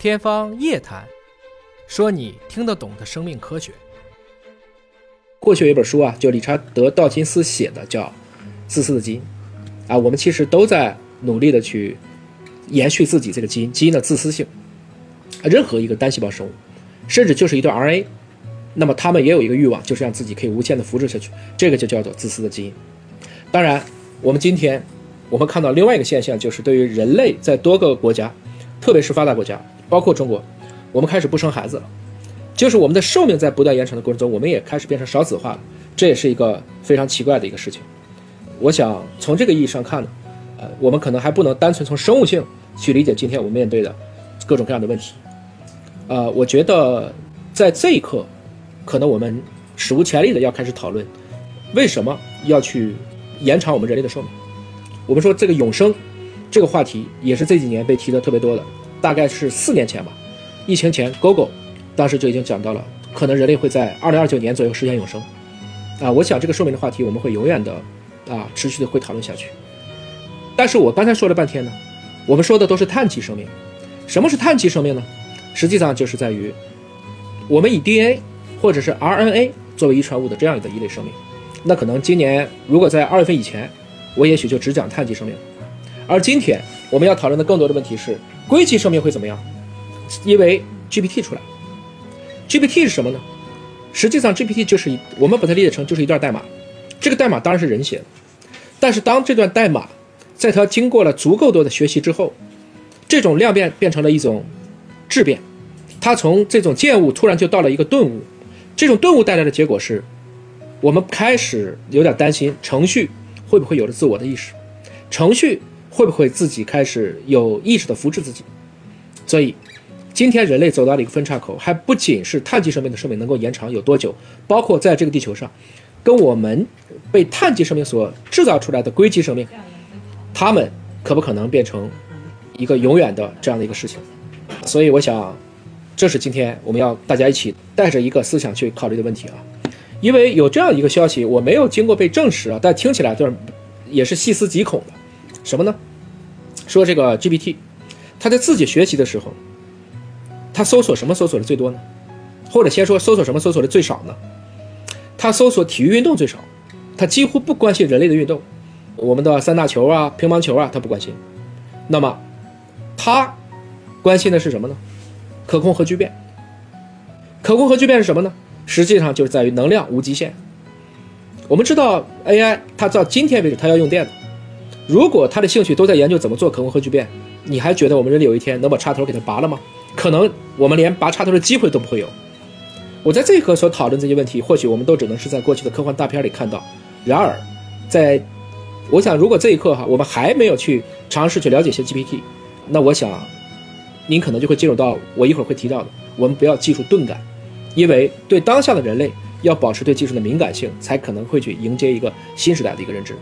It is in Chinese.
天方夜谭，说你听得懂的生命科学。过去有一本书啊，就理查德·道金斯写的，叫《自私的基因》啊。我们其实都在努力的去延续自己这个基因，基因的自私性。任何一个单细胞生物，甚至就是一段 RNA，那么他们也有一个欲望，就是让自己可以无限的复制下去。这个就叫做自私的基因。当然，我们今天我们看到另外一个现象，就是对于人类在多个国家，特别是发达国家。包括中国，我们开始不生孩子了，就是我们的寿命在不断延长的过程中，我们也开始变成少子化了，这也是一个非常奇怪的一个事情。我想从这个意义上看呢，呃，我们可能还不能单纯从生物性去理解今天我们面对的各种各样的问题。呃，我觉得在这一刻，可能我们史无前例的要开始讨论，为什么要去延长我们人类的寿命？我们说这个永生这个话题也是这几年被提的特别多的。大概是四年前吧，疫情前，Google 当时就已经讲到了，可能人类会在二零二九年左右实现永生。啊，我想这个寿命的话题我们会永远的啊持续的会讨论下去。但是我刚才说了半天呢，我们说的都是碳基生命。什么是碳基生命呢？实际上就是在于我们以 DNA 或者是 RNA 作为遗传物的这样的一类生命。那可能今年如果在二月份以前，我也许就只讲碳基生命。而今天我们要讨论的更多的问题是。硅基生命会怎么样？因为 GPT 出来，GPT 是什么呢？实际上，GPT 就是我们把它理解成就是一段代码。这个代码当然是人写的，但是当这段代码在它经过了足够多的学习之后，这种量变变成了一种质变，它从这种见物突然就到了一个顿悟。这种顿悟带来的结果是，我们开始有点担心程序会不会有了自我的意识，程序。会不会自己开始有意识的复制自己？所以，今天人类走到了一个分岔口，还不仅是碳基生命的寿命能够延长有多久，包括在这个地球上，跟我们被碳基生命所制造出来的硅基生命，它们可不可能变成一个永远的这样的一个事情？所以，我想，这是今天我们要大家一起带着一个思想去考虑的问题啊。因为有这样一个消息，我没有经过被证实啊，但听起来就是也是细思极恐的。什么呢？说这个 GPT，它在自己学习的时候，它搜索什么搜索的最多呢？或者先说搜索什么搜索的最少呢？它搜索体育运动最少，它几乎不关心人类的运动，我们的三大球啊、乒乓球啊，它不关心。那么，它关心的是什么呢？可控核聚变。可控核聚变是什么呢？实际上就是在于能量无极限。我们知道 AI 它到今天为止它要用电的。如果他的兴趣都在研究怎么做可控核聚变，你还觉得我们人类有一天能把插头给它拔了吗？可能我们连拔插头的机会都不会有。我在这一刻所讨论这些问题，或许我们都只能是在过去的科幻大片里看到。然而，在我想，如果这一刻哈，我们还没有去尝试去了解一些 GPT，那我想，您可能就会进入到我一会儿会提到的，我们不要技术钝感，因为对当下的人类要保持对技术的敏感性，才可能会去迎接一个新时代的一个认知。